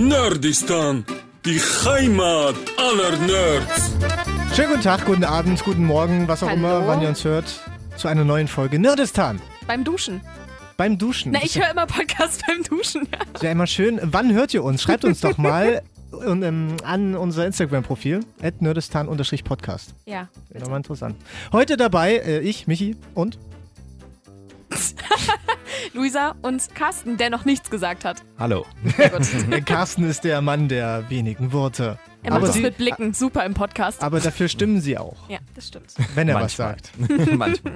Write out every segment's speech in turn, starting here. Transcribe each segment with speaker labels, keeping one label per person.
Speaker 1: Nerdistan, die Heimat aller Nerds.
Speaker 2: Schönen guten Tag, guten Abend, guten Morgen, was auch
Speaker 3: Hallo.
Speaker 2: immer, wann ihr uns hört, zu einer neuen Folge Nerdistan.
Speaker 3: Beim Duschen.
Speaker 2: Beim Duschen.
Speaker 3: Na, ich höre immer Podcast beim Duschen. Ja.
Speaker 2: Ist ja immer schön. Wann hört ihr uns? Schreibt uns doch mal und, ähm, an unser Instagram-Profil, nerdistan-podcast.
Speaker 3: ja
Speaker 2: Wäre doch mal interessant. Heute dabei äh, ich, Michi und
Speaker 3: Luisa und Carsten, der noch nichts gesagt hat.
Speaker 4: Hallo.
Speaker 2: Carsten ist der Mann der wenigen Worte.
Speaker 3: Er macht
Speaker 2: Aber,
Speaker 3: es
Speaker 2: sie,
Speaker 3: mit Blicken super im Podcast.
Speaker 2: aber dafür stimmen sie auch,
Speaker 3: Ja, das stimmt.
Speaker 2: wenn er was
Speaker 4: Manchmal.
Speaker 2: sagt.
Speaker 4: Manchmal.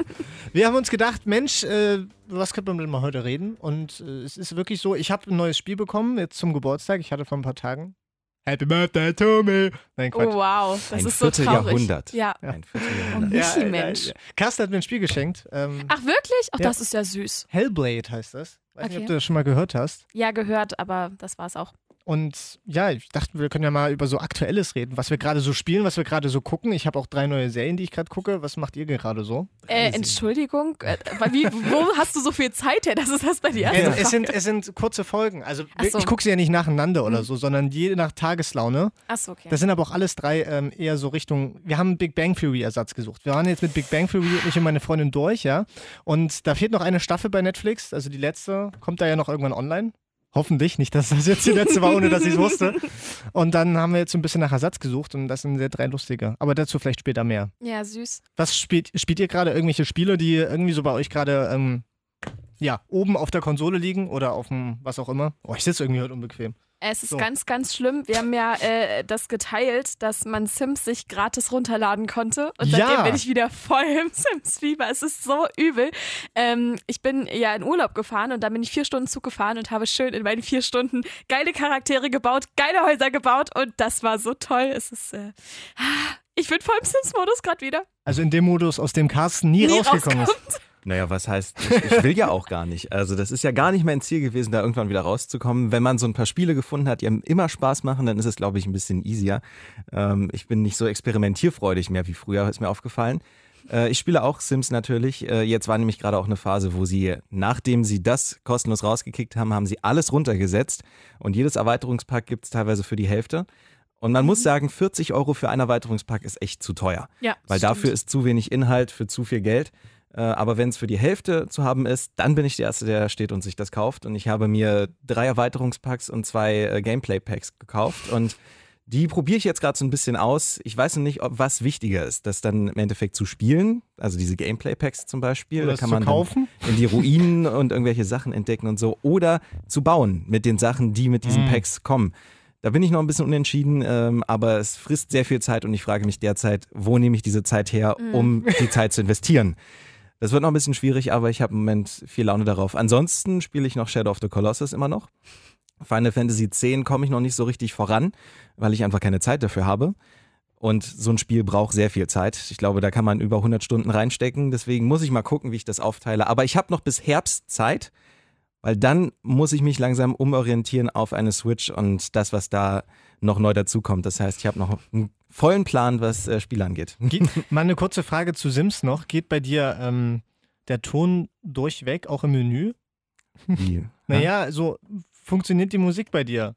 Speaker 2: Wir haben uns gedacht, Mensch, äh, was könnte man denn mal heute reden? Und äh, es ist wirklich so, ich habe ein neues Spiel bekommen, jetzt zum Geburtstag. Ich hatte vor ein paar Tagen. Happy Birthday to me. Nein, Quatsch.
Speaker 3: Oh wow, das
Speaker 4: Ein
Speaker 3: ist so traurig.
Speaker 4: Vierteljahrhundert.
Speaker 3: Ja.
Speaker 4: Ein
Speaker 3: Oh,
Speaker 4: Vierteljahrhundert.
Speaker 3: Michi, Mensch.
Speaker 2: Carsten hat mir ein Spiel geschenkt. Ähm,
Speaker 3: Ach wirklich? Ach,
Speaker 2: Ja.
Speaker 3: das ist ja süß.
Speaker 2: Hellblade heißt das. Weiß nicht,
Speaker 3: Okay.
Speaker 2: ob du das schon mal gehört hast.
Speaker 3: Ja, gehört, aber das war's auch.
Speaker 2: Und ja, ich dachte, wir können ja mal über so Aktuelles reden, was wir gerade so spielen, was wir gerade so gucken. Ich habe auch drei neue Serien, die ich gerade gucke. Was macht ihr gerade so?
Speaker 3: Äh, Entschuldigung, äh, wie, wo hast du so viel Zeit her? Das ist das bei dir.
Speaker 2: Äh, es, sind, es sind kurze Folgen. Also
Speaker 3: so.
Speaker 2: ich gucke sie ja nicht nacheinander oder
Speaker 3: Mhm.
Speaker 2: so, sondern je nach Tageslaune.
Speaker 3: Achso, okay.
Speaker 2: Das sind aber auch alles drei ähm, eher so Richtung. Wir haben Big Bang Theory Ersatz gesucht. Wir waren jetzt mit Big Bang Theory, ich und meine Freundin durch, ja. Und da fehlt noch eine Staffel bei Netflix. Also die letzte kommt da ja noch irgendwann online. Hoffentlich nicht, dass das jetzt die letzte war, ohne dass ich es wusste. Und dann haben wir jetzt so ein bisschen nach Ersatz gesucht und das sind sehr drei lustige. Aber dazu vielleicht später mehr.
Speaker 3: ja, süß.
Speaker 2: Was spielt, spielt ihr gerade irgendwelche Spiele, die irgendwie so bei euch gerade ähm, ja, oben auf der Konsole liegen oder auf dem was auch immer? Oh, ich sitze irgendwie heute unbequem.
Speaker 3: Es ist
Speaker 2: So.
Speaker 3: ganz, ganz schlimm. Wir haben ja äh, das geteilt, dass man Sims sich gratis runterladen konnte. Und
Speaker 2: Ja.
Speaker 3: seitdem bin ich wieder voll im Sims-Fieber. Es ist so übel. Ähm, ich bin ja in Urlaub gefahren und dann bin ich vier Stunden Zug gefahren und habe schön in meinen vier Stunden geile Charaktere gebaut, geile Häuser gebaut und das war so toll. Es ist. Äh, ich bin voll im Sims-Modus gerade wieder.
Speaker 2: Also in dem Modus, aus dem Carsten nie,
Speaker 3: Nie
Speaker 2: rausgekommen ist.
Speaker 4: Naja, was heißt, ich, ich will ja auch gar nicht. Also das ist ja gar nicht mein Ziel gewesen, da irgendwann wieder rauszukommen. Wenn man so ein paar Spiele gefunden hat, die einem immer Spaß machen, dann ist es, glaube ich, ein bisschen easier. Ähm, ich bin nicht so experimentierfreudig mehr wie früher, ist mir aufgefallen. Äh, ich spiele auch Sims natürlich. Äh, jetzt war nämlich gerade auch eine Phase, wo sie, nachdem sie das kostenlos rausgekickt haben, haben sie alles runtergesetzt. Und jedes Erweiterungspack gibt es teilweise für die Hälfte. Und man muss sagen, 40 Euro für einen Erweiterungspack ist echt zu teuer.
Speaker 3: Ja,
Speaker 4: Weil
Speaker 3: stimmt.
Speaker 4: dafür ist zu wenig Inhalt für zu viel Geld. Äh, Aber wenn es für die Hälfte zu haben ist, dann bin ich der Erste, der da steht und sich das kauft. Und ich habe mir drei Erweiterungspacks und zwei äh, Gameplay-Packs gekauft. Und die probiere ich jetzt gerade so ein bisschen aus. Ich weiß noch nicht, ob was wichtiger ist, das dann im Endeffekt zu spielen. Also diese Gameplay-Packs zum Beispiel.
Speaker 2: Oder
Speaker 4: da kann man
Speaker 2: kaufen.
Speaker 4: In die Ruinen und irgendwelche Sachen entdecken und so. Oder zu bauen mit den Sachen, die mit diesen
Speaker 2: Mhm.
Speaker 4: Packs kommen. Da bin ich noch ein bisschen unentschieden, ähm, aber es frisst sehr viel Zeit und ich frage mich derzeit, wo nehme ich diese Zeit her, um die Zeit zu investieren? Das wird noch ein bisschen schwierig, aber ich habe im Moment viel Laune darauf. Ansonsten spiele ich noch Shadow of the Colossus immer noch. Final Fantasy X komme ich noch nicht so richtig voran, weil ich einfach keine Zeit dafür habe. Und so ein Spiel braucht sehr viel Zeit. Ich glaube, da kann man über 100 Stunden reinstecken. Deswegen muss ich mal gucken, wie ich das aufteile. Aber ich habe noch bis Herbst Zeit, weil dann muss ich mich langsam umorientieren auf eine Switch und das, was da noch neu dazukommt. Das heißt, ich habe noch vollen Plan, was äh, Spiele angeht.
Speaker 2: Geht, mal eine kurze Frage zu Sims noch. Geht bei dir ähm, der Ton durchweg, auch im Menü?
Speaker 4: Wie?
Speaker 2: Naja, so funktioniert die Musik bei dir.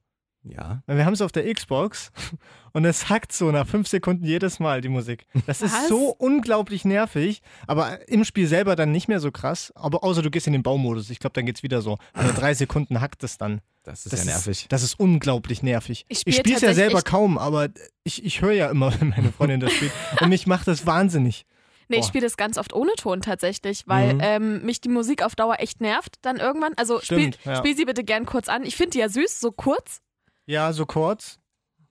Speaker 4: Ja.
Speaker 2: Weil Wir haben es auf der Xbox und es hackt so nach fünf Sekunden jedes Mal die Musik. Das ist
Speaker 3: Was?
Speaker 2: so unglaublich nervig, aber im Spiel selber dann nicht mehr so krass. Aber außer du gehst in den Baumodus. Ich glaube, dann geht's wieder so. Also drei Sekunden hackt es dann.
Speaker 4: Das ist
Speaker 2: Das
Speaker 4: ja nervig.
Speaker 2: Ist, das ist unglaublich nervig.
Speaker 3: Ich
Speaker 2: Ich,
Speaker 3: spiel
Speaker 2: spiele es ja selber kaum, aber ich, ich höre ja immer, wenn meine Freundin das spielt. Und mich macht das wahnsinnig.
Speaker 3: Nee, ich
Speaker 2: Boah.
Speaker 3: spiele das ganz oft ohne Ton tatsächlich, weil
Speaker 2: Mhm.
Speaker 3: ähm, mich die Musik auf Dauer echt nervt dann irgendwann. Also spiel,
Speaker 2: Stimmt, ja.
Speaker 3: spiel sie bitte gern kurz an. Ich finde die ja süß, so kurz,
Speaker 2: Ja, so kurz.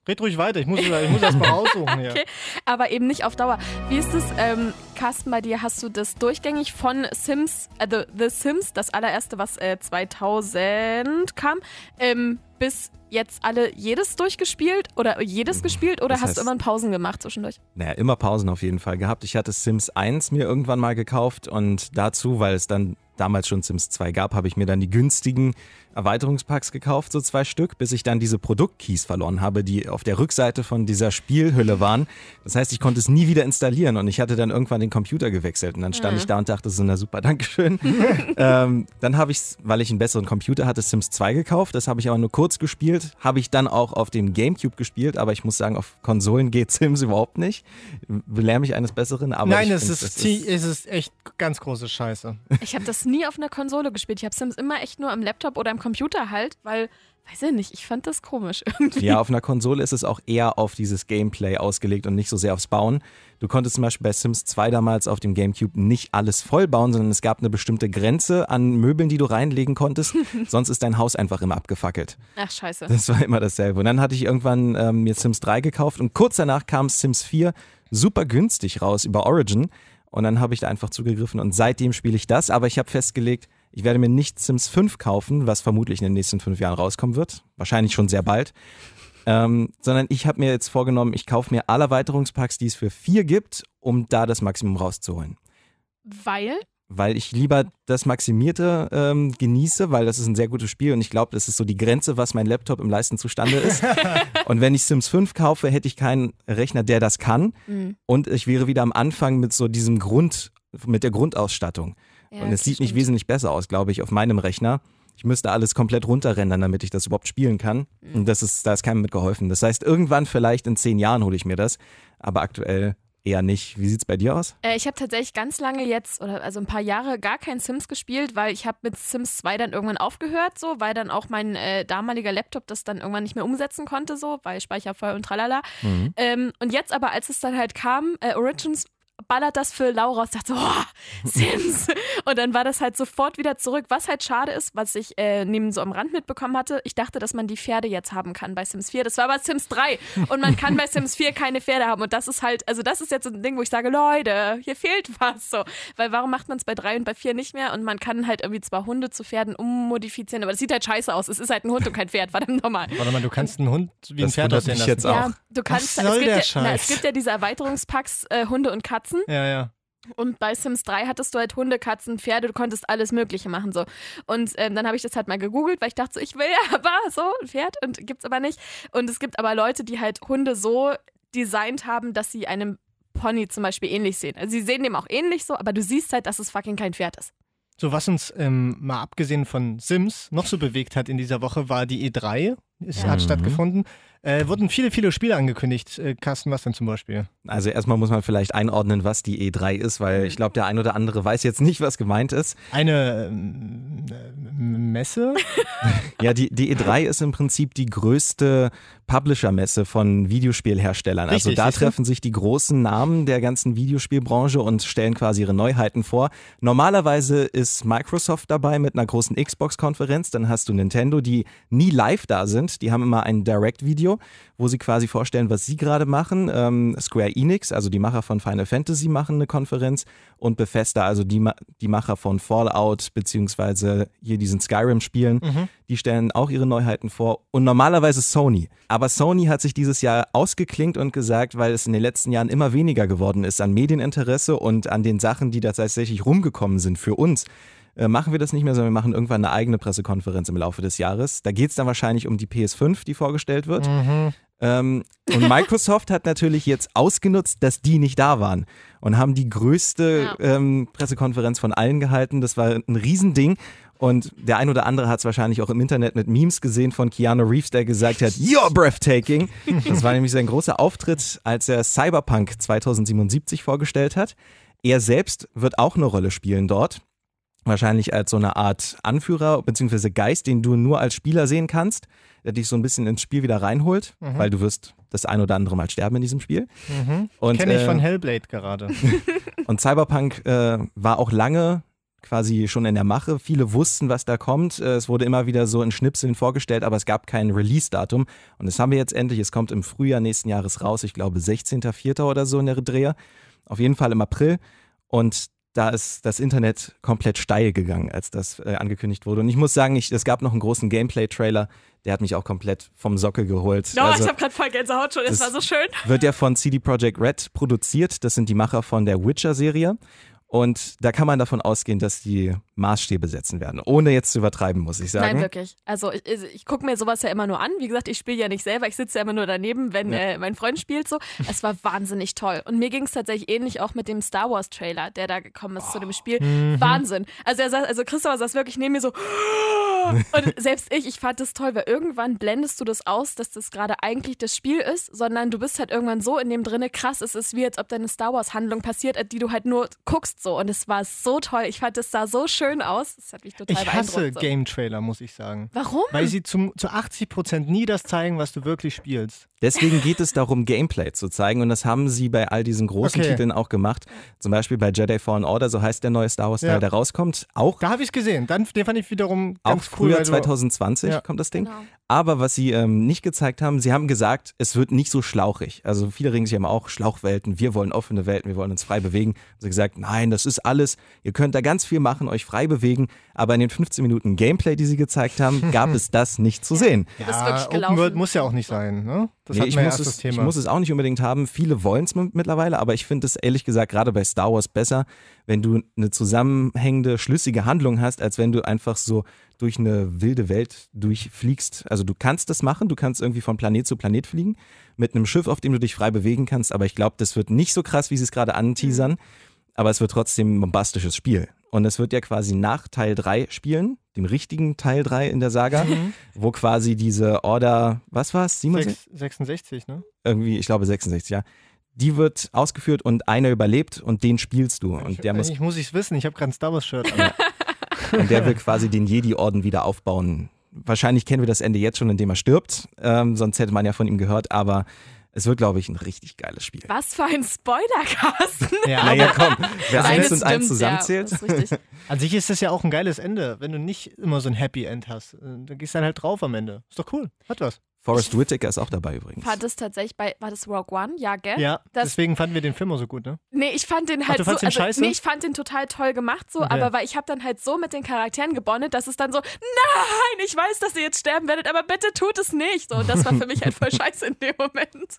Speaker 2: Red ruhig weiter. Ich muss, ich muss das mal raussuchen hier.
Speaker 3: Okay. aber eben nicht auf Dauer. Wie ist es, ähm, Carsten, bei dir hast du das durchgängig von Sims, äh, The, The Sims, das allererste, was äh, 2000 kam, ähm, bis jetzt alle jedes durchgespielt oder jedes gespielt oder
Speaker 4: Das
Speaker 3: hast
Speaker 4: heißt-
Speaker 3: du immer Pausen gemacht zwischendurch?
Speaker 4: Naja, immer Pausen auf jeden Fall gehabt. Ich hatte Sims 1 mir irgendwann mal gekauft und dazu, weil es dann damals schon Sims 2 gab, habe ich mir dann die günstigen Erweiterungspacks gekauft, so zwei Stück, bis ich dann diese Produktkeys verloren habe, die auf der Rückseite von dieser Spielhülle waren. Das heißt, ich konnte es nie wieder installieren und ich hatte dann irgendwann den Computer gewechselt und dann stand
Speaker 3: Mhm.
Speaker 4: ich da und dachte so, na super, Dankeschön. ähm, dann habe ich, weil ich einen besseren Computer hatte, Sims 2 gekauft. Das habe ich aber nur kurz gespielt. Habe ich dann auch auf dem Gamecube gespielt, aber ich muss sagen, auf Konsolen geht Sims überhaupt nicht. Belehr mich eines Besseren, aber
Speaker 2: Nein,
Speaker 4: ich
Speaker 2: es
Speaker 4: find,
Speaker 2: ist, es ist echt ganz große Scheiße.
Speaker 3: Ich habe das nie auf einer Konsole gespielt. Ich habe Sims immer echt nur am Laptop oder am Computer halt, weil, weiß ich nicht, ich fand das komisch irgendwie.
Speaker 4: Ja, auf einer Konsole ist es auch eher auf dieses Gameplay ausgelegt und nicht so sehr aufs Bauen. Du konntest zum Beispiel bei Sims 2 damals auf dem Gamecube nicht alles voll bauen, sondern es gab eine bestimmte Grenze an Möbeln, die du reinlegen konntest. Sonst ist dein Haus einfach immer abgefackelt.
Speaker 3: Ach, scheiße.
Speaker 4: Das war immer dasselbe. Und dann hatte ich irgendwann ähm, mir Sims 3 gekauft und kurz danach kam Sims 4 super günstig raus über Origin. Und dann habe ich da einfach zugegriffen und seitdem spiele ich das. Aber ich habe festgelegt, ich werde mir nicht Sims 5 kaufen, was vermutlich in den nächsten fünf Jahren rauskommen wird. Wahrscheinlich schon sehr bald. Ähm, sondern ich habe mir jetzt vorgenommen, ich kaufe mir alle Erweiterungspacks, die es für vier gibt, um da das Maximum rauszuholen
Speaker 3: Weil?
Speaker 4: weil ich lieber das Maximierte ähm, genieße, weil das ist ein sehr gutes Spiel und ich glaube, das ist so die Grenze, was mein Laptop im Leisten zustande ist. und wenn ich Sims 5 kaufe, hätte ich keinen Rechner, der das kann
Speaker 3: Mhm.
Speaker 4: und ich wäre wieder am Anfang mit so diesem Grund, mit der Grundausstattung.
Speaker 3: Ja,
Speaker 4: und es sieht nicht
Speaker 3: stimmt.
Speaker 4: wesentlich besser aus, glaube ich, auf meinem Rechner. Ich müsste alles komplett runterrendern, damit ich das überhaupt spielen kann.
Speaker 3: Mhm.
Speaker 4: Und das ist, da ist keinem mitgeholfen. Das heißt, irgendwann vielleicht in zehn Jahren hole ich mir das, aber aktuell eher nicht. Wie sieht's bei dir aus?
Speaker 3: Äh, ich habe tatsächlich ganz lange jetzt, oder also ein paar Jahre, gar kein Sims gespielt, weil ich habe mit Sims 2 dann irgendwann aufgehört, so, weil dann auch mein äh, damaliger Laptop das dann irgendwann nicht mehr umsetzen konnte, so, weil Speicher voll und tralala.
Speaker 4: Mhm.
Speaker 3: Ähm, und jetzt aber, als es dann halt kam, äh, Origins ballert das für Laura und dachte so, oh, Sims. und dann war das halt sofort wieder zurück. Was halt schade ist, was ich äh, neben so am Rand mitbekommen hatte, ich dachte, dass man die Pferde jetzt haben kann bei Sims 4. Das war bei Sims 3 und man kann bei Sims 4 keine Pferde haben. Und das ist halt, also das ist jetzt so ein Ding, wo ich sage, Leute, hier fehlt was so. Weil warum macht man es bei 3 und bei 4 nicht mehr? Und man kann halt irgendwie zwar Hunde zu Pferden ummodifizieren, aber das sieht halt scheiße aus. Es ist halt ein Hund und kein Pferd, verdammt nochmal.
Speaker 2: Warte mal, du kannst einen Hund wie ein Pferd aussehen lassen.
Speaker 4: jetzt auch.
Speaker 3: Ja, du kannst,
Speaker 2: soll
Speaker 3: es, gibt
Speaker 2: der
Speaker 3: ja,
Speaker 2: Scheiß?
Speaker 3: na, es gibt ja diese Erweiterungspacks äh, Hunde und Katzen.
Speaker 2: Ja, ja.
Speaker 3: Und bei Sims 3 hattest du halt Hunde, Katzen, Pferde, du konntest alles Mögliche machen so. Und ähm, dann habe ich das halt mal gegoogelt, weil ich dachte so, ich will ja aber so ein Pferd und gibt's aber nicht. Und es gibt aber Leute, die halt Hunde so designt haben, dass sie einem Pony zum Beispiel ähnlich sehen. Also sie sehen dem auch ähnlich so, aber du siehst halt, dass es fucking kein Pferd ist.
Speaker 2: So, was uns ähm, mal abgesehen von Sims noch so bewegt hat in dieser Woche, war die E3. Es
Speaker 3: Ja.
Speaker 2: hat
Speaker 4: Mhm.
Speaker 2: stattgefunden. Äh, wurden viele, viele Spiele angekündigt. Äh, Carsten, was denn zum Beispiel?
Speaker 4: Also erstmal muss man vielleicht einordnen, was die E3 ist, weil ich glaube, der ein oder andere weiß jetzt nicht, was gemeint ist.
Speaker 2: Eine ähm, äh, Messe?
Speaker 4: Ja, die, die E3 ist im Prinzip die größte Publisher-Messe von Videospielherstellern. also
Speaker 2: Richtig,
Speaker 4: da
Speaker 2: siehst du?
Speaker 4: treffen sich die großen Namen der ganzen Videospielbranche und stellen quasi ihre Neuheiten vor. Normalerweise ist Microsoft dabei mit einer großen Xbox-Konferenz, dann hast du Nintendo, die nie live da sind. Die haben immer ein Direct-Video, wo sie quasi vorstellen, was sie gerade machen. Ähm, Square Enix, also die Macher von Final Fantasy, machen eine Konferenz und Bethesda, also die, die Macher von Fallout beziehungsweise hier diesen Skyrim-Spielen, die stellen auch ihre Neuheiten vor. Und normalerweise Sony. Aber Sony hat sich dieses Jahr ausgeklinkt und gesagt, weil es in den letzten Jahren immer weniger geworden ist an Medieninteresse und an den Sachen, die da tatsächlich rumgekommen sind für uns, äh, machen wir das nicht mehr, sondern wir machen irgendwann eine eigene Pressekonferenz im Laufe des Jahres. Da geht es dann wahrscheinlich um die PS5, die vorgestellt wird. Ähm, und Microsoft hat natürlich jetzt ausgenutzt, dass die nicht da waren und haben die größte ähm, Pressekonferenz von allen gehalten. Das war ein Riesending. Und der ein oder andere hat es wahrscheinlich auch im Internet mit Memes gesehen von Keanu Reeves, der gesagt hat, You're breathtaking. Das war nämlich sein großer Auftritt, als er Cyberpunk 2077 vorgestellt hat. Er selbst wird auch eine Rolle spielen dort. Wahrscheinlich als so eine Art Anführer bzw. Geist, den du nur als Spieler sehen kannst, der dich so ein bisschen ins Spiel wieder reinholt, weil du wirst das ein oder andere Mal sterben in diesem Spiel. Und,
Speaker 2: Kenne ich
Speaker 4: äh,
Speaker 2: von Hellblade gerade.
Speaker 4: und Cyberpunk äh, war auch lange quasi schon in der Mache. Viele wussten, was da kommt. Äh, Es wurde immer wieder so in Schnipseln vorgestellt, aber es gab kein Release-Datum. Und das haben wir jetzt endlich. Es kommt im Frühjahr nächsten Jahres raus. Ich glaube 16.04. oder so in der Dreher. Auf jeden Fall im April. Und da ist das Internet komplett steil gegangen, als das äh, angekündigt wurde. Und ich muss sagen, ich, es gab noch einen großen Gameplay-Trailer, der hat mich auch komplett vom Sockel geholt.
Speaker 3: No,
Speaker 4: Also-
Speaker 3: ich habe gerade voll Gänsehaut schon, das
Speaker 4: das-
Speaker 3: war so schön.
Speaker 4: wird ja von CD Projekt Red produziert. Das sind die Macher von der Witcher-Serie. Und da kann man davon ausgehen, dass die Maßstäbe setzen werden. Ohne jetzt zu übertreiben, muss ich sagen.
Speaker 3: Nein, wirklich. Also ich, ich gucke mir sowas ja immer nur an. Wie gesagt, ich spiele ja nicht selber, ich sitze ja immer nur daneben, wenn
Speaker 4: Ja.
Speaker 3: äh, mein Freund spielt so. Es war wahnsinnig toll. Und mir ging es tatsächlich ähnlich auch mit dem Star Wars Trailer, der da gekommen ist zu dem Spiel.
Speaker 2: Mhm.
Speaker 3: Wahnsinn. Also er saß, also Christopher saß wirklich neben mir so. Und selbst ich, ich fand das toll, weil irgendwann blendest du das aus, dass das gerade eigentlich das Spiel ist, sondern du bist halt irgendwann so in dem drinne, krass, es ist wie, als ob deine Star Wars Handlung passiert, die du halt nur guckst so. Und es war so toll. Ich fand, es sah so schön aus. Das hat mich total
Speaker 2: Ich hasse.
Speaker 3: So.
Speaker 2: Game-Trailer, muss ich sagen.
Speaker 3: Warum?
Speaker 2: Weil sie zum, zu 80% nie das zeigen, was du wirklich spielst.
Speaker 4: Deswegen geht es darum, Gameplay zu zeigen und das haben sie bei all diesen großen
Speaker 2: Okay.
Speaker 4: Titeln auch gemacht. Zum Beispiel bei Jedi Fallen Order, so heißt der neue Star Wars-Teil,
Speaker 2: Ja.
Speaker 4: der rauskommt. Auch,
Speaker 2: Da habe ich es gesehen. Dann, den fand ich wiederum
Speaker 4: auch
Speaker 2: cool. du-
Speaker 4: 2020
Speaker 2: Ja.
Speaker 4: kommt das Ding.
Speaker 3: Genau.
Speaker 4: Aber was sie ähm, nicht gezeigt haben, sie haben gesagt, es wird nicht so schlauchig. Also viele regen sich immer auch Schlauchwelten, wir wollen offene Welten, wir wollen uns frei bewegen. Sie haben gesagt, nein, das ist alles, ihr könnt da ganz viel machen, euch frei bewegen. Aber in den 15 Minuten Gameplay, die sie gezeigt haben, gab es das nicht zu sehen.
Speaker 3: Du bist wirklich
Speaker 2: Open
Speaker 3: gelaufen.
Speaker 2: World muss ja auch nicht sein. Ne? Das
Speaker 4: Nee, ich,
Speaker 2: wir ja
Speaker 4: muss es,
Speaker 2: das Thema.
Speaker 4: ich muss es auch nicht unbedingt haben. Viele wollen es mittlerweile, aber ich finde es ehrlich gesagt gerade bei Star Wars besser, wenn du eine zusammenhängende, schlüssige Handlung hast, als wenn du einfach so durch eine wilde Welt durchfliegst. Also du kannst das machen, du kannst irgendwie von Planet zu Planet fliegen mit einem Schiff, auf dem du dich frei bewegen kannst, aber ich glaube, das wird nicht so krass, wie sie es gerade anteasern, aber es wird trotzdem ein bombastisches Spiel. Und es wird ja quasi nach Teil 3 spielen, dem richtigen Teil 3 in der Saga, wo quasi diese Order, was war es, 67?
Speaker 2: Sechs- 66, ne?
Speaker 4: irgendwie, ich glaube 66, ja. Die wird ausgeführt und einer überlebt und den spielst du. Und der, muss,
Speaker 2: Eigentlich muss ich es wissen. Ich habe gerade ein Star Wars-Shirt an.
Speaker 4: und der will quasi den Jedi-Orden wieder aufbauen. Wahrscheinlich kennen wir das Ende jetzt schon, indem er stirbt. Ähm, sonst hätte man ja von ihm gehört, aber es wird, glaube ich, ein richtig geiles Spiel.
Speaker 3: Was für ein Spoilercast.
Speaker 2: ja,
Speaker 4: Naja, komm, wer eins und eins
Speaker 3: stimmt,
Speaker 4: zusammenzählt.
Speaker 3: Ja.
Speaker 2: An sich ist das ja auch ein geiles Ende, wenn du nicht immer so ein Happy End hast. Äh, Dann gehst du dann halt drauf am Ende. Ist doch cool. Hat was.
Speaker 4: Forrest Whitaker ist auch dabei übrigens.
Speaker 3: Fand es tatsächlich bei, war das Rogue One? Ja, gell?
Speaker 2: Ja,
Speaker 3: Das-
Speaker 2: deswegen fanden wir den Film auch so gut, ne?
Speaker 3: Nee, ich fand den halt
Speaker 2: du
Speaker 3: so,
Speaker 2: den
Speaker 3: also,
Speaker 2: scheiße?
Speaker 3: nee, ich fand den total toll gemacht so,
Speaker 2: Okay.
Speaker 3: aber weil ich habe dann halt so mit den Charakteren gebondet, dass es dann so, nein, ich weiß, dass ihr jetzt sterben werdet, aber bitte tut es nicht. So, und das war für mich halt voll scheiße in dem Moment.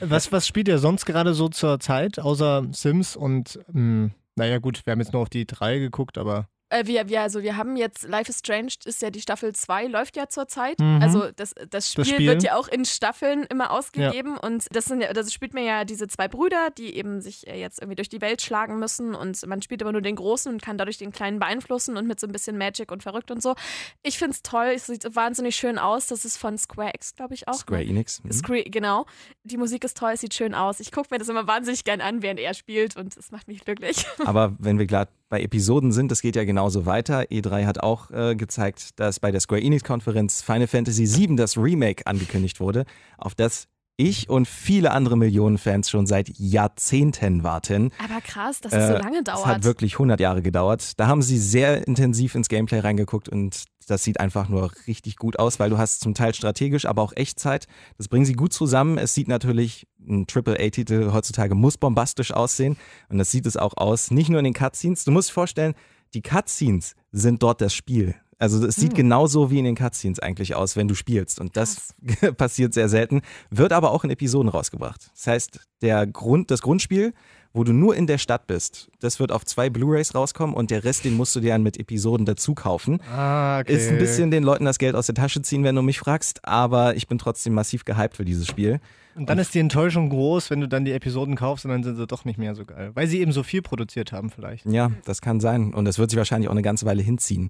Speaker 2: Was, was spielt ihr sonst gerade so zur Zeit, außer Sims und, mh, naja gut, wir haben jetzt nur auf die drei geguckt, aber
Speaker 3: Äh, wir, wir, also wir haben jetzt Life is Strange, ist ja die Staffel 2, läuft ja zurzeit.
Speaker 2: Mhm.
Speaker 3: Also das, das, Spiel
Speaker 2: Spiel.
Speaker 3: wird ja auch in Staffeln immer ausgegeben und das sind ja, das spielt mir ja diese zwei Brüder, die eben sich äh, jetzt irgendwie durch die Welt schlagen müssen und man spielt immer nur den Großen und kann dadurch den Kleinen beeinflussen und mit so ein bisschen Magic und verrückt und so. Ich finde es toll, es sieht wahnsinnig schön aus. Das ist von Square X, glaube ich auch.
Speaker 4: Square
Speaker 3: ne?
Speaker 4: Enix. Mhm.
Speaker 3: Square, genau. Die Musik ist toll, es sieht schön aus. Ich gucke mir das immer wahnsinnig gern an, während er spielt und es macht mich glücklich.
Speaker 4: Aber wenn wir gerade bei Episoden sind, das geht ja genauso weiter. E3 hat auch äh, gezeigt, dass bei der Square Enix-Konferenz Final Fantasy VII das Remake angekündigt wurde, auf das ich und viele andere Millionen Fans schon seit Jahrzehnten warten.
Speaker 3: Aber krass, dass es so
Speaker 4: Äh,
Speaker 3: lange dauert.
Speaker 4: Es hat wirklich 100 Jahre gedauert. Da haben sie sehr intensiv ins Gameplay reingeguckt und das sieht einfach nur richtig gut aus, weil du hast zum Teil strategisch, aber auch Echtzeit. Das bringen sie gut zusammen. Es sieht natürlich, ein AAA-Titel heutzutage muss bombastisch aussehen und das sieht es auch aus. Nicht nur in den Cutscenes. Du musst dir vorstellen, die Cutscenes sind dort das Spiel. Also es sieht genauso wie in den Cutscenes eigentlich aus, wenn du spielst. Und das passiert sehr selten, wird aber auch in Episoden rausgebracht. Das heißt, der Grund, das Grundspiel, wo du nur in der Stadt bist, das wird auf zwei Blu-Rays rauskommen und der Rest, den musst du dir dann mit Episoden dazu kaufen.
Speaker 2: ah, okay.
Speaker 4: Ist ein bisschen den Leuten das Geld aus der Tasche ziehen, wenn du mich fragst, aber ich bin trotzdem massiv gehypt für dieses Spiel.
Speaker 2: Und dann ist die Enttäuschung groß, wenn du dann die Episoden kaufst und dann sind sie doch nicht mehr so geil. Weil sie eben so viel produziert haben vielleicht.
Speaker 4: Ja, das kann sein und das wird sich wahrscheinlich auch eine ganze Weile hinziehen.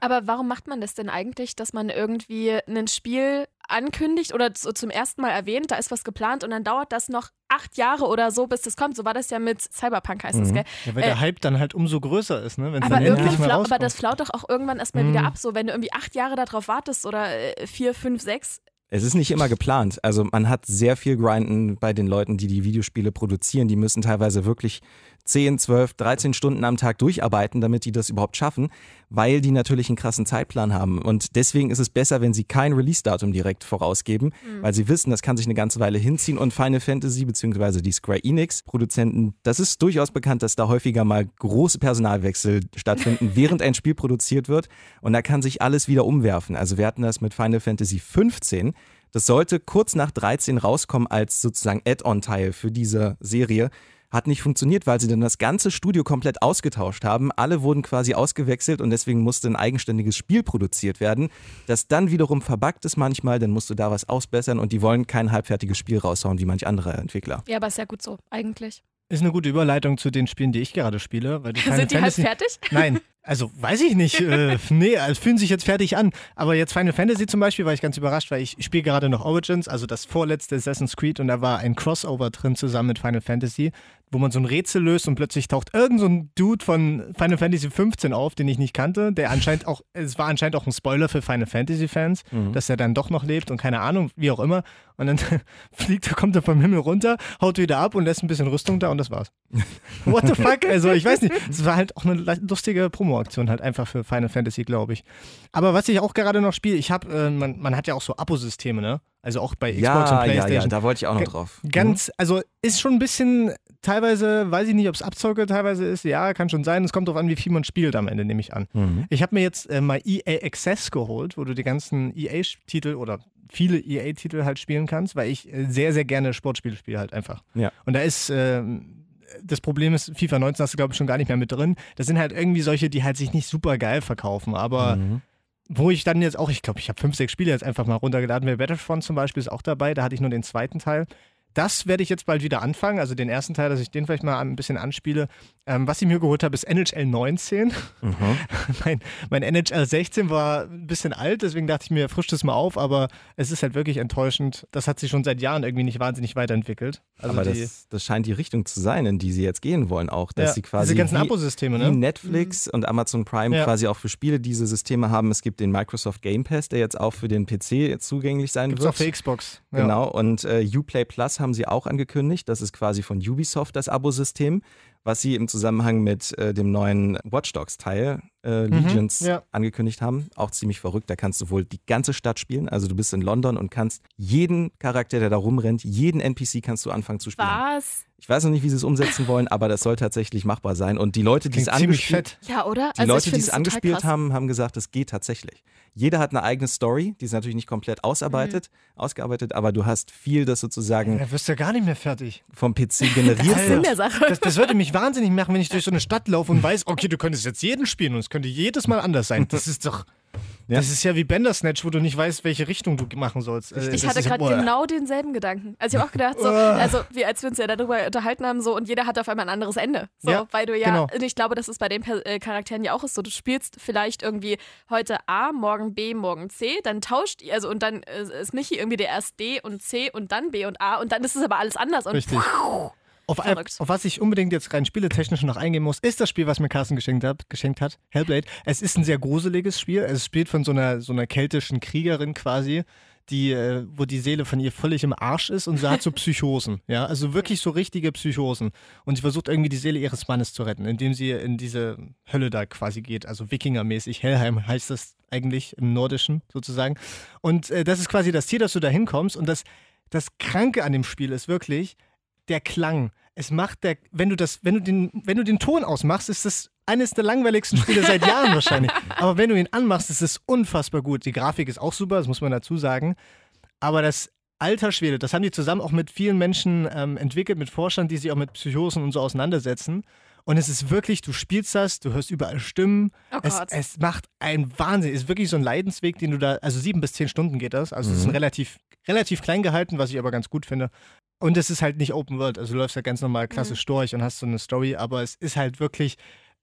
Speaker 3: Aber warum macht man das denn eigentlich, dass man irgendwie ein Spiel ankündigt oder so zum ersten Mal erwähnt, da ist was geplant und dann dauert das noch acht Jahre oder so, bis das kommt. So war das ja mit Cyberpunk, heißt das,
Speaker 4: Mhm.
Speaker 3: gell?
Speaker 2: Ja, weil
Speaker 3: Äh,
Speaker 2: der Hype dann halt umso größer ist, ne? Wenn es
Speaker 3: Aber,
Speaker 2: dann
Speaker 3: irgendwann
Speaker 2: mal
Speaker 3: flau,
Speaker 2: rauskommt.
Speaker 3: aber das flaut doch auch irgendwann erstmal
Speaker 2: Mhm.
Speaker 3: wieder ab. So, wenn du irgendwie acht Jahre darauf wartest oder äh, vier, fünf, sechs.
Speaker 4: Es ist nicht immer geplant. Also man hat sehr viel Grinden bei den Leuten, die die Videospiele produzieren. Die müssen teilweise wirklich 10, 12, 13 Stunden am Tag durcharbeiten, damit die das überhaupt schaffen, weil die natürlich einen krassen Zeitplan haben. Und deswegen ist es besser, wenn sie kein Release-Datum direkt vorausgeben, weil sie wissen, das kann sich eine ganze Weile hinziehen. Und Final Fantasy bzw. die Square Enix-Produzenten, das ist durchaus bekannt, dass da häufiger mal große Personalwechsel stattfinden, während ein Spiel produziert wird. Und da kann sich alles wieder umwerfen. Also wir hatten das mit Final Fantasy 15. Das sollte kurz nach 13 rauskommen als sozusagen Add-on-Teil für diese Serie. Hat nicht funktioniert, weil sie dann das ganze Studio komplett ausgetauscht haben. Alle wurden quasi ausgewechselt und deswegen musste ein eigenständiges Spiel produziert werden, das dann wiederum verbuggt ist manchmal, dann musst du da was ausbessern und die wollen kein halbfertiges Spiel raushauen wie manch andere Entwickler.
Speaker 3: Ja, aber ist ja gut so, eigentlich.
Speaker 2: Ist eine gute Überleitung zu den Spielen, die ich gerade spiele.
Speaker 3: Sind die halb
Speaker 2: Fantasy
Speaker 3: fertig?
Speaker 2: Nein, also weiß ich nicht. Äh, nee, es fühlen sich jetzt fertig an. Aber jetzt Final Fantasy zum Beispiel war ich ganz überrascht, weil ich spiele gerade noch Origins, also das vorletzte Assassin's Creed und da war ein Crossover drin zusammen mit Final Fantasy, wo man so ein Rätsel löst und plötzlich taucht irgend so ein Dude von Final Fantasy 15 auf, den ich nicht kannte, der anscheinend auch, es war anscheinend auch ein Spoiler für Final Fantasy Fans, dass er dann doch noch lebt und keine Ahnung, wie auch immer. Und dann fliegt, kommt er vom Himmel runter, haut wieder ab und lässt ein bisschen Rüstung da und das war's. What the fuck? Also ich weiß nicht, es war halt auch eine lustige Promo-Aktion halt einfach für Final Fantasy, glaube ich. Aber was ich auch gerade noch spiele, ich habe, äh, man, man hat ja auch so Abosysteme, ne? Also auch bei Xbox
Speaker 4: Ja,
Speaker 2: und
Speaker 4: ja,
Speaker 2: Playstation.
Speaker 4: ja, da wollte ich auch noch drauf.
Speaker 2: Ganz, also ist schon ein bisschen, teilweise, weiß ich nicht, ob es Abzocke teilweise ist. Ja, kann schon sein. Es kommt darauf an, wie viel man spielt am Ende, nehme ich an.
Speaker 4: Mhm.
Speaker 2: Ich habe mir jetzt äh, mal EA Access geholt, wo du die ganzen EA-Titel oder viele EA-Titel halt spielen kannst, weil ich äh, sehr, sehr gerne Sportspiele spiele halt einfach.
Speaker 4: Ja.
Speaker 2: Und da ist, ähm, das Problem ist, FIFA 19 hast du, glaube ich, schon gar nicht mehr mit drin. Das sind halt irgendwie solche, die halt sich nicht super geil verkaufen, aber
Speaker 4: Mhm.
Speaker 2: wo ich dann jetzt auch, ich glaube, ich habe fünf, sechs Spiele jetzt einfach mal runtergeladen. Wer Battlefront zum Beispiel ist auch dabei, da hatte ich nur den zweiten Teil. Das werde ich jetzt bald wieder anfangen, also den ersten Teil, dass ich den vielleicht mal ein bisschen anspiele. Ähm, was ich mir geholt habe, ist NHL 19.
Speaker 4: Mhm.
Speaker 2: mein, mein NHL 16 war ein bisschen alt, deswegen dachte ich mir, frisch das mal auf, aber es ist halt wirklich enttäuschend. Das hat sich schon seit Jahren irgendwie nicht wahnsinnig weiterentwickelt. Also
Speaker 4: Aber
Speaker 2: die,
Speaker 4: das, das scheint die Richtung zu sein, in die sie jetzt gehen wollen auch, dass
Speaker 2: ja,
Speaker 4: sie quasi
Speaker 2: diese ganzen Abosysteme, ne?
Speaker 4: Netflix und Amazon Prime
Speaker 2: Ja.
Speaker 4: quasi auch für Spiele diese Systeme haben. Es gibt den Microsoft Game Pass, der jetzt auch für den PC zugänglich sein
Speaker 2: Gibt's
Speaker 4: wird.
Speaker 2: auch für Xbox. Ja.
Speaker 4: Genau, und äh, Uplay Plus haben sie auch angekündigt. Das ist quasi von Ubisoft das Abosystem, was sie im Zusammenhang mit äh, dem neuen Watch Dogs Teil äh, Legions
Speaker 2: Mhm, ja.
Speaker 4: angekündigt haben. Auch ziemlich verrückt. Da kannst du wohl die ganze Stadt spielen. Also du bist in London und kannst jeden Charakter, der da rumrennt, jeden NPC kannst du anfangen zu spielen.
Speaker 3: Was?
Speaker 4: Ich weiß noch nicht, wie sie es umsetzen wollen, aber das soll tatsächlich machbar sein. Und die Leute, die es angespielt.
Speaker 3: Ja, oder?
Speaker 4: die
Speaker 3: Also
Speaker 4: Leute, die es angespielt haben, haben gesagt, es geht tatsächlich. Jeder hat eine eigene Story, die ist natürlich nicht komplett ausarbeitet,
Speaker 3: Mhm.
Speaker 4: ausgearbeitet, aber du hast viel, das sozusagen
Speaker 2: Da wirst du ja gar nicht mehr fertig.
Speaker 4: vom PC generiert
Speaker 3: Das ist Sinn
Speaker 4: wird.
Speaker 3: der Sache.
Speaker 2: Das, das würde mich wahnsinnig machen, wenn ich durch so eine Stadt laufe und weiß, okay, du könntest jetzt jeden spielen und es könnte jedes Mal anders sein. Das ist doch.
Speaker 4: Ja.
Speaker 2: Das ist ja wie Bandersnatch, wo du nicht weißt, welche Richtung du machen sollst. Äh,
Speaker 3: Ich
Speaker 2: das
Speaker 3: hatte
Speaker 2: ist ja-
Speaker 3: gerade genau denselben Gedanken. Also ich habe auch gedacht, so, also wie als wir uns ja darüber unterhalten haben, so und jeder hat auf einmal ein anderes Ende. So,
Speaker 2: Ja,
Speaker 3: weil du ja,
Speaker 2: genau.
Speaker 3: und ich glaube, dass es bei den Per- äh, Charakteren ja auch ist. So, du spielst vielleicht irgendwie heute A, morgen B, morgen C, dann tauscht ihr, also und dann äh, ist Michi irgendwie der erst D und C und dann B und A und dann ist es aber alles anders und
Speaker 2: Richtig. Auf, ein, auf was ich unbedingt jetzt rein spieletechnisch noch eingehen muss, ist das Spiel, was mir Carsten geschenkt hat, geschenkt hat Hellblade. Es ist ein sehr gruseliges Spiel. Es spielt von so einer, so einer keltischen Kriegerin quasi, die, äh, wo die Seele von ihr völlig im Arsch ist und sie hat so Psychosen. Ja, also wirklich so richtige Psychosen. Und sie versucht irgendwie die Seele ihres Mannes zu retten, indem sie in diese Hölle da quasi geht. Also Wikingermäßig. Helheim heißt das eigentlich im Nordischen sozusagen. Und äh, das ist quasi das Ziel, dass du da hinkommst. Und das, das Kranke an dem Spiel ist wirklich, der Klang. Es macht der, wenn du das, wenn du den, wenn du den Ton ausmachst, ist das eines der langweiligsten Spiele seit Jahren wahrscheinlich. Aber wenn du ihn anmachst, ist es unfassbar gut. Die Grafik ist auch super, das muss man dazu sagen. Aber das alter Schwede, das haben die zusammen auch mit vielen Menschen ähm, entwickelt, mit Forschern, die sich auch mit Psychosen und so auseinandersetzen. Und es ist wirklich, du spielst das, du hörst überall Stimmen.
Speaker 3: Oh
Speaker 2: es, es macht einen Wahnsinn. Es ist wirklich so ein Leidensweg, den du da, also sieben bis zehn Stunden geht das. Also es ist ein relativ, relativ klein gehalten, was ich aber ganz gut finde. Und es ist halt nicht Open World. Also du läufst ja ganz normal klassisch durch und hast so eine Story, aber es ist halt wirklich,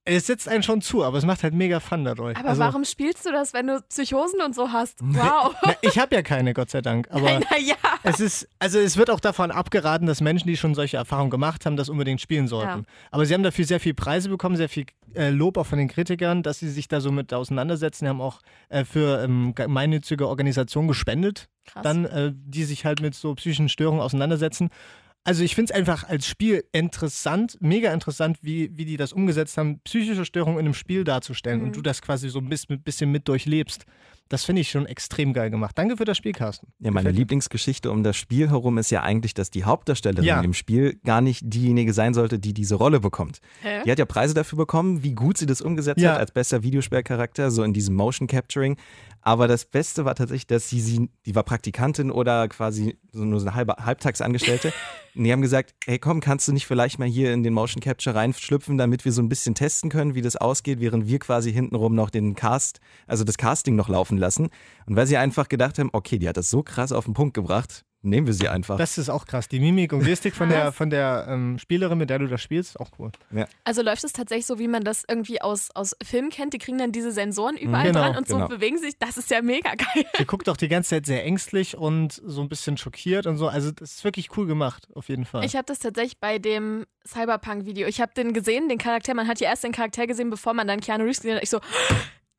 Speaker 2: es setzt einen schon zu, aber es macht halt mega Fun dadurch.
Speaker 3: aber
Speaker 2: also,
Speaker 3: warum spielst du das, wenn du Psychosen und so hast? Wow.
Speaker 2: Na, ich habe ja keine, Gott sei Dank. Aber
Speaker 3: naja.
Speaker 2: es ist, also es wird auch davon abgeraten, dass Menschen, die schon solche Erfahrungen gemacht haben, das unbedingt spielen sollten.
Speaker 3: Ja.
Speaker 2: Aber sie haben dafür sehr viel Preise bekommen, sehr viel äh, Lob auch von den Kritikern, dass sie sich da so mit auseinandersetzen. Die haben auch äh, für ähm, gemeinnützige Organisationen gespendet,
Speaker 3: Krass.
Speaker 2: dann, äh, die sich halt mit so psychischen Störungen auseinandersetzen. Also ich finde es einfach als Spiel interessant, mega interessant, wie, wie die das umgesetzt haben, psychische Störungen in einem Spiel darzustellen
Speaker 3: Mhm.
Speaker 2: und du das quasi so ein bis- bisschen mit durchlebst. Das finde ich schon extrem geil gemacht. Danke für das Spiel, Carsten.
Speaker 4: Ja, meine
Speaker 2: Gefällt.
Speaker 4: Lieblingsgeschichte um das Spiel herum ist ja eigentlich, dass die Hauptdarstellerin
Speaker 2: Ja.
Speaker 4: im Spiel gar nicht diejenige sein sollte, die diese Rolle bekommt.
Speaker 3: Hä?
Speaker 4: Die hat ja Preise dafür bekommen, wie gut sie das umgesetzt
Speaker 2: Ja.
Speaker 4: hat als bester Videospielcharakter, so in diesem Motion Capturing. Aber das Beste war tatsächlich, dass sie, sie die war Praktikantin oder quasi so nur so eine halbe Halbtagsangestellte. Und die haben gesagt, hey komm, kannst du nicht vielleicht mal hier in den Motion Capture reinschlüpfen, damit wir so ein bisschen testen können, wie das ausgeht, während wir quasi hintenrum noch den Cast, also das Casting noch laufen lassen. Und weil sie einfach gedacht haben, okay, die hat das so krass auf den Punkt gebracht, nehmen wir sie einfach.
Speaker 2: Das ist auch krass. Die Mimik und Gestik von der, von der ähm, Spielerin, mit der du das spielst, auch cool.
Speaker 3: Also läuft es tatsächlich so, wie man das irgendwie aus, aus Filmen kennt. Die kriegen dann diese Sensoren überall
Speaker 2: Genau,
Speaker 3: dran und so
Speaker 4: genau.
Speaker 3: bewegen sich. Das ist ja mega geil.
Speaker 2: Sie guckt auch die ganze Zeit sehr ängstlich und so ein bisschen schockiert und so. Also, das ist wirklich cool gemacht, auf jeden Fall.
Speaker 3: Ich habe das tatsächlich bei dem Cyberpunk-Video. Ich habe den gesehen, den Charakter. Man hat ja erst den Charakter gesehen, bevor man dann Keanu Reeves gesehen hat. Ich so,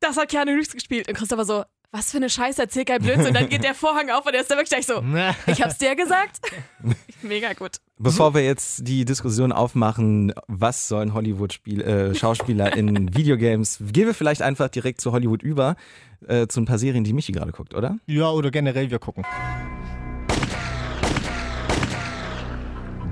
Speaker 3: das hat Keanu Reeves gespielt. Und Christopher so, was für eine Scheiße, erzähl kein Blödsinn. Und dann geht der Vorhang auf und er ist da wirklich gleich so, ich hab's dir gesagt. Mega gut.
Speaker 4: Bevor wir jetzt die Diskussion aufmachen, was sollen Hollywood-Schauspieler in Videogames, gehen wir vielleicht einfach direkt zu Hollywood über, äh, zu ein paar Serien, die Michi gerade guckt, oder?
Speaker 2: ja, oder generell, wir gucken.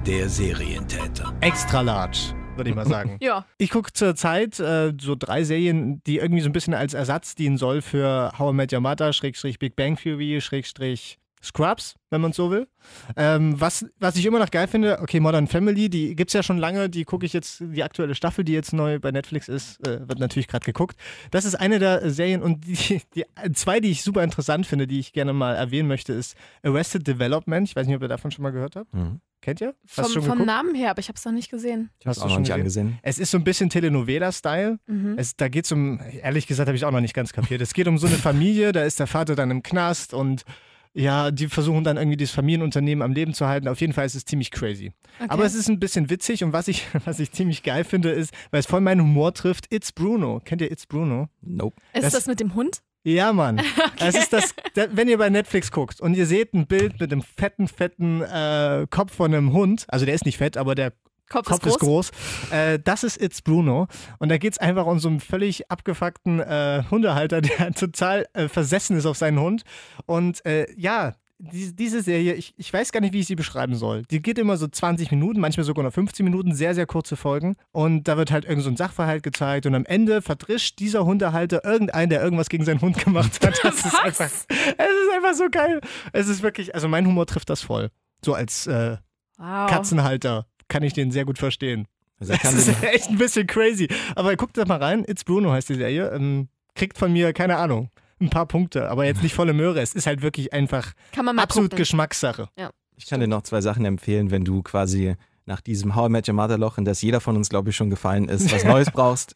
Speaker 1: Der Serientäter.
Speaker 2: Extra large, würde ich mal sagen.
Speaker 3: Ja.
Speaker 2: Ich gucke zurzeit äh, so drei Serien, die irgendwie so ein bisschen als Ersatz dienen soll für How I Met Your Mother, Schrägstrich Big Bang Theory, Schrägstrich Scrubs, wenn man so will. Ähm, was, was ich immer noch geil finde, okay, Modern Family, die gibt's ja schon lange, die gucke ich jetzt, die aktuelle Staffel, die jetzt neu bei Netflix ist, äh, wird natürlich gerade geguckt. Das ist eine der Serien und die, die zwei, die ich super interessant finde, die ich gerne mal erwähnen möchte, ist Arrested Development. Ich weiß nicht, ob ihr davon schon mal gehört habt.
Speaker 4: Mhm.
Speaker 2: Kennt ihr? Hast
Speaker 3: Vom, vom? Namen her, aber ich hab's noch nicht gesehen.
Speaker 4: Ich hab's
Speaker 2: Hast
Speaker 4: auch
Speaker 2: du
Speaker 4: noch
Speaker 2: schon
Speaker 4: nicht
Speaker 2: gesehen?
Speaker 4: angesehen.
Speaker 2: Es ist so ein bisschen Telenovela-Style.
Speaker 3: Mhm.
Speaker 2: Es, da geht es um, ehrlich gesagt, habe ich auch noch nicht ganz kapiert. Es geht um so eine Familie, da ist der Vater dann im Knast und ja, die versuchen dann irgendwie das Familienunternehmen am Leben zu halten. Auf jeden Fall ist es ziemlich crazy.
Speaker 3: Okay.
Speaker 2: Aber es ist ein bisschen witzig und was ich, was ich ziemlich geil finde, ist, weil es voll meinen Humor trifft, It's Bruno. Kennt ihr It's Bruno?
Speaker 4: Nope.
Speaker 3: ist
Speaker 2: das-
Speaker 3: das, mit dem Hund?
Speaker 2: Ja, Mann. Es ist das, da, wenn ihr bei Netflix guckt und ihr seht ein Bild mit einem fetten, fetten äh, Kopf von einem Hund, also der ist nicht fett, aber der
Speaker 3: Kopf,
Speaker 2: Kopf ist groß. Äh, das ist It's Bruno. Und da geht es einfach um so einen völlig abgefuckten äh, Hundehalter, der total äh, versessen ist auf seinen Hund. Und äh, ja, die, diese Serie, ich, ich weiß gar nicht, wie ich sie beschreiben soll. Die geht immer so 20 Minuten, manchmal sogar noch 15 Minuten, sehr, sehr kurze Folgen. Und da wird halt irgend so ein Sachverhalt gezeigt. Und am Ende verdrischt dieser Hundehalter irgendeinen, der irgendwas gegen seinen Hund gemacht hat. Das ist
Speaker 3: Was?
Speaker 2: einfach, es ist einfach so geil. Es ist wirklich, also mein Humor trifft das voll. So als äh,
Speaker 3: Wow.
Speaker 2: Katzenhalter kann ich den sehr gut verstehen.
Speaker 4: Also er
Speaker 2: Das
Speaker 4: kann
Speaker 2: ist echt ein bisschen crazy. Aber guckt da mal rein. It's Bruno heißt die Serie. Ähm, kriegt von mir, keine Ahnung, ein paar Punkte, aber jetzt nicht volle Möhre. Es ist halt wirklich einfach
Speaker 3: Kann man mal
Speaker 2: absolut
Speaker 3: gucken.
Speaker 2: Geschmackssache.
Speaker 4: ich kann dir noch zwei Sachen empfehlen, wenn du quasi nach diesem How I Met Your Mother Loch, in das jeder von uns, glaube ich, schon gefallen ist, was Neues brauchst,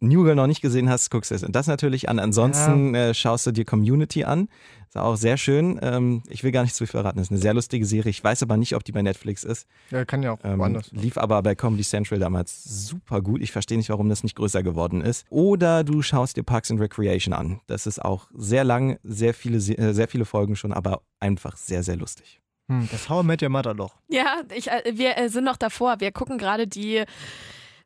Speaker 4: New Girl noch nicht gesehen hast, guckst du es das natürlich an. Ansonsten äh, schaust du dir Community an. Ist auch sehr schön. Ähm, ich will gar nicht zu viel verraten. Ist eine sehr lustige Serie. Ich weiß aber nicht, ob die bei Netflix ist.
Speaker 2: Ja, kann ja auch
Speaker 4: Ähm,
Speaker 2: woanders.
Speaker 4: lief aber bei Comedy Central damals super gut. Ich verstehe nicht, warum das nicht größer geworden ist. Oder du schaust dir Parks and Recreation an. Das ist auch sehr lang, sehr viele, äh, sehr viele Folgen schon, aber einfach sehr, sehr lustig.
Speaker 2: Hm, das How I Met Your Mother Loch.
Speaker 3: Ja, ich, äh, wir äh, sind noch davor. Wir gucken gerade die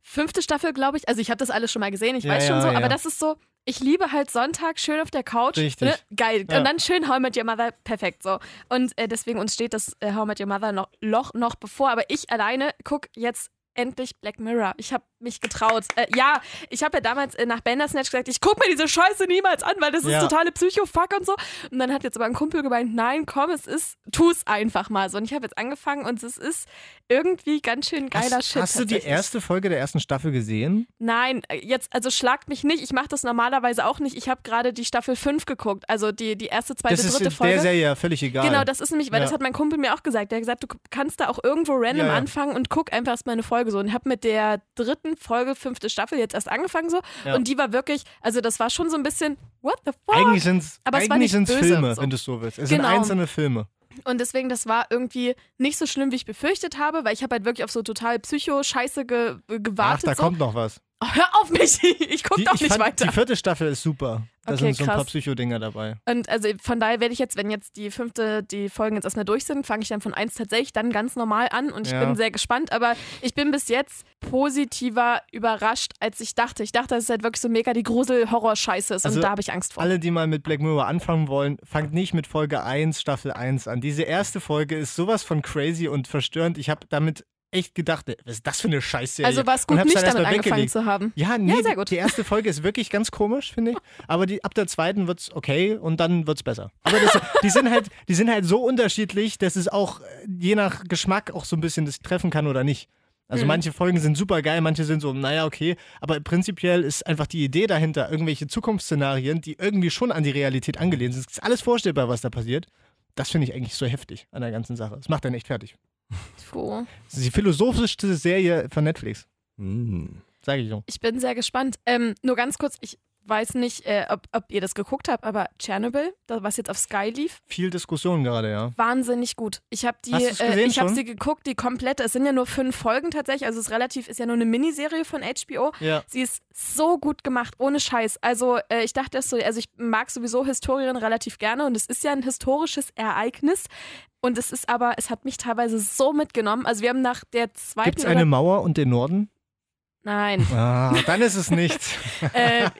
Speaker 3: fünfte Staffel, glaube ich. Also ich habe das alles schon mal gesehen, ich
Speaker 2: Ja,
Speaker 3: weiß schon
Speaker 2: ja,
Speaker 3: so,
Speaker 2: ja.
Speaker 3: aber das ist so, ich liebe halt Sonntag schön auf der Couch.
Speaker 2: Richtig.
Speaker 3: Ne? Geil. Und dann schön How I Met Your Mother, perfekt so. Und äh, deswegen uns steht das äh, How I Met Your Mother noch, Loch noch bevor, aber ich alleine gucke jetzt endlich Black Mirror. Ich habe mich getraut. Äh, ja, ich habe ja damals äh, nach Bandersnatch gesagt, ich gucke mir diese Scheiße niemals an, weil das
Speaker 2: Ja.
Speaker 3: ist totale Psycho-Fuck und so. Und dann hat jetzt aber ein Kumpel gemeint, nein, komm, es ist, tu es einfach mal so. Und ich habe jetzt angefangen und es ist irgendwie ganz schön geiler
Speaker 2: hast,
Speaker 3: Shit.
Speaker 2: Hast du die erste Folge der ersten Staffel gesehen?
Speaker 3: Nein, äh, jetzt, also schlagt mich nicht. Ich mache das normalerweise auch nicht. Ich habe gerade die Staffel 5 geguckt, also die, die erste, zweite,
Speaker 2: das ist
Speaker 3: dritte
Speaker 2: in
Speaker 3: Folge.
Speaker 2: der Serie ja völlig egal.
Speaker 3: Genau, das ist nämlich, weil
Speaker 2: Ja.
Speaker 3: das hat mein Kumpel mir auch gesagt. Der hat gesagt, du kannst da auch irgendwo random
Speaker 2: ja.
Speaker 3: anfangen und guck einfach erstmal eine Folge so. Und habe mit der dritten Folge, fünfte Staffel jetzt erst angefangen so.
Speaker 2: Ja.
Speaker 3: Und die war wirklich, also das war schon so ein bisschen, what the fuck?
Speaker 2: Eigentlich sind es eigentlich sind's
Speaker 3: böse,
Speaker 2: Filme,
Speaker 3: so.
Speaker 2: wenn du es so willst. Es
Speaker 3: Genau.
Speaker 2: sind einzelne Filme.
Speaker 3: Und deswegen, das war irgendwie nicht so schlimm, wie ich befürchtet habe, weil ich habe halt wirklich auf so total Psycho-Scheiße ge
Speaker 2: Ach,
Speaker 3: gewartet.
Speaker 2: da
Speaker 3: so.
Speaker 2: kommt noch was.
Speaker 3: Oh, hör auf mich! Ich guck
Speaker 2: Die,
Speaker 3: doch
Speaker 2: ich
Speaker 3: nicht
Speaker 2: fand,
Speaker 3: weiter.
Speaker 2: Die vierte Staffel ist super. Da
Speaker 3: Okay,
Speaker 2: sind so ein paar. Psycho-Dinger dabei.
Speaker 3: Und also von daher werde ich jetzt, wenn jetzt die fünfte, die Folgen jetzt erstmal durch sind, fange ich dann von eins tatsächlich dann ganz normal an und ich
Speaker 2: Ja.
Speaker 3: bin sehr gespannt. Aber ich bin bis jetzt positiver überrascht, als ich dachte. Ich dachte, dass es halt wirklich so mega die Grusel-Horror-Scheiße ist
Speaker 2: Also
Speaker 3: und da habe ich Angst vor.
Speaker 2: Alle, die mal mit Black Mirror anfangen wollen, fangt nicht mit Folge 1, Staffel 1 an. Diese erste Folge ist sowas von crazy und verstörend. Ich habe damit echt gedacht, ey, was ist das für eine Scheißserie?
Speaker 3: Also war es gut, nicht damit angefangen
Speaker 2: weggelegt.
Speaker 3: zu haben.
Speaker 2: Ja, nee,
Speaker 3: sehr gut.
Speaker 2: die erste Folge ist wirklich ganz komisch, finde ich. Aber die, ab der zweiten wird's okay und dann wird's besser. Aber das, die, sind halt, die sind halt so unterschiedlich, dass es auch äh, je nach Geschmack auch so ein bisschen das treffen kann oder nicht. Also
Speaker 3: Mhm.
Speaker 2: manche Folgen sind super geil, manche sind so, naja, okay. Aber prinzipiell ist einfach die Idee dahinter, irgendwelche Zukunftsszenarien, die irgendwie schon an die Realität angelehnt sind. Es ist alles vorstellbar, was da passiert. Das finde ich eigentlich so heftig an der ganzen Sache. Das macht einen echt fertig.
Speaker 3: Puh.
Speaker 2: Das ist die philosophischste Serie von Netflix,
Speaker 4: Hm.
Speaker 2: sage ich so.
Speaker 3: Ich bin sehr gespannt. Ähm, nur ganz kurz, ich weiß nicht, äh, ob, ob ihr das geguckt habt, aber Tschernobyl, das, was jetzt auf Sky lief,
Speaker 2: Viel Diskussion gerade, ja.
Speaker 3: wahnsinnig gut. Ich habe die, äh, ich habe sie geguckt, die komplette. Es sind ja nur fünf Folgen tatsächlich, also es ist relativ, ist ja nur eine Miniserie von HBO.
Speaker 2: Ja.
Speaker 3: Sie ist so gut gemacht, ohne Scheiß. Also äh, ich dachte so, also ich mag sowieso Historien relativ gerne und es ist ja ein historisches Ereignis. Und es ist aber, es hat mich teilweise so mitgenommen. Also wir haben nach der zweiten
Speaker 2: Gibt es eine Mauer und den Norden?
Speaker 3: Nein.
Speaker 2: Ah, dann ist es nichts.
Speaker 3: äh, äh,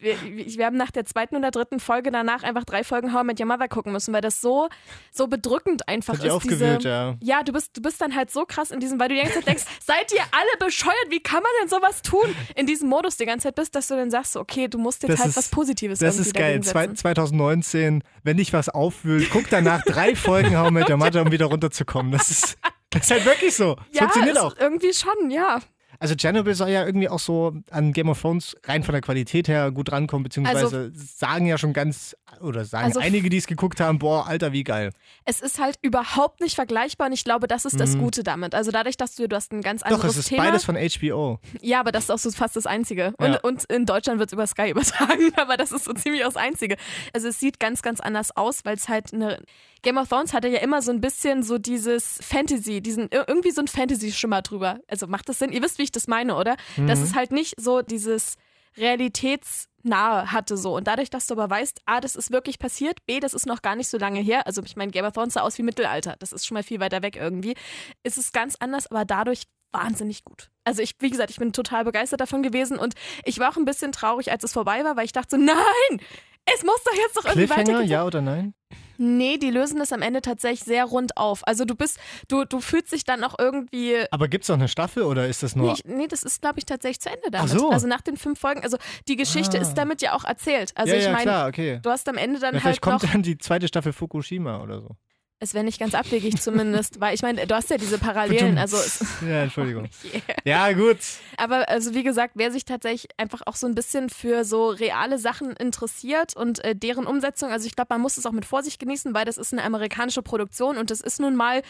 Speaker 3: wir, wir haben nach der zweiten oder dritten Folge danach einfach drei Folgen How I Met Your Mother gucken müssen, weil das so, so bedrückend einfach
Speaker 2: Hat
Speaker 3: ist.
Speaker 2: aufgewühlt,
Speaker 3: diese,
Speaker 2: ja.
Speaker 3: ja, du bist, du bist dann halt so krass in diesem, weil du die ganze Zeit denkst, seid ihr alle bescheuert? Wie kann man denn sowas tun? In diesem Modus die ganze Zeit bist, dass du dann sagst, so, okay, du musst jetzt
Speaker 2: Das
Speaker 3: halt
Speaker 2: ist-
Speaker 3: was Positives
Speaker 2: Das ist geil. Zwei,
Speaker 3: setzen.
Speaker 2: 2019, wenn dich was aufwühlt, guck danach drei Folgen How I Met Your Mother, um wieder runterzukommen. Das ist, das ist halt wirklich so. Das
Speaker 3: Ja,
Speaker 2: funktioniert auch.
Speaker 3: irgendwie schon, ja.
Speaker 2: Also Chernobyl soll ja irgendwie auch so an Game of Thrones rein von der Qualität her gut rankommen, beziehungsweise sagen ja schon ganz, oder sagen
Speaker 3: Also-
Speaker 2: einige, die es geguckt haben, boah, Alter, wie geil.
Speaker 3: Es ist halt überhaupt nicht vergleichbar und ich glaube, das ist das Gute damit. Also dadurch, dass du, du hast ein ganz anderes
Speaker 2: Mhm. Doch, es ist
Speaker 3: Thema.
Speaker 2: beides von HBO.
Speaker 3: Ja, aber das ist auch so fast das Einzige. Und,
Speaker 2: Ja.
Speaker 3: und in Deutschland wird es über Sky übertragen, aber das ist so ziemlich auch das Einzige. Also es sieht ganz, ganz anders aus, weil es halt eine. Game of Thrones hatte ja immer so ein bisschen so dieses Fantasy, diesen ir- irgendwie so ein Fantasy-Schimmer drüber. Also macht das Sinn? Ihr wisst, wie ich das meine, oder? Dass es halt nicht so dieses realitätsnahe hatte so. Und dadurch, dass du aber weißt, A, das ist wirklich passiert, B, das ist noch gar nicht so lange her. Also ich meine, Game of Thrones sah aus wie Mittelalter. Das ist schon mal viel weiter weg irgendwie. Ist es ganz anders, aber dadurch wahnsinnig gut. Also ich, wie gesagt, ich bin total begeistert davon gewesen und ich war auch ein bisschen traurig, als es vorbei war, weil ich dachte so, nein, es muss doch jetzt doch irgendwie weitergehen.
Speaker 2: ja oder nein?
Speaker 3: Nee, die lösen das am Ende tatsächlich sehr rund auf. Also du bist, du, du fühlst dich dann auch irgendwie.
Speaker 2: Aber gibt es noch eine Staffel oder ist das nur.
Speaker 3: Nee, nee, das ist, glaube ich, tatsächlich zu Ende damit.
Speaker 2: Ach so.
Speaker 3: Also nach den fünf Folgen, also die Geschichte
Speaker 2: Ah.
Speaker 3: ist damit ja auch erzählt. Also
Speaker 2: ja,
Speaker 3: ich
Speaker 2: ja,
Speaker 3: meine,
Speaker 2: klar, okay.
Speaker 3: du hast am Ende dann
Speaker 2: Ja,
Speaker 3: halt
Speaker 2: vielleicht kommt
Speaker 3: noch.
Speaker 2: dann die zweite Staffel Fukushima oder so.
Speaker 3: Es wäre nicht ganz abwegig zumindest, weil ich meine, du hast ja diese Parallelen. Also
Speaker 2: Ja, Entschuldigung.
Speaker 3: Yeah.
Speaker 2: Ja, gut.
Speaker 3: Aber also wie gesagt, wer sich tatsächlich einfach auch so ein bisschen für so reale Sachen interessiert und äh, deren Umsetzung, also ich glaube, man muss es auch mit Vorsicht genießen, weil das ist eine amerikanische Produktion und das ist nun mal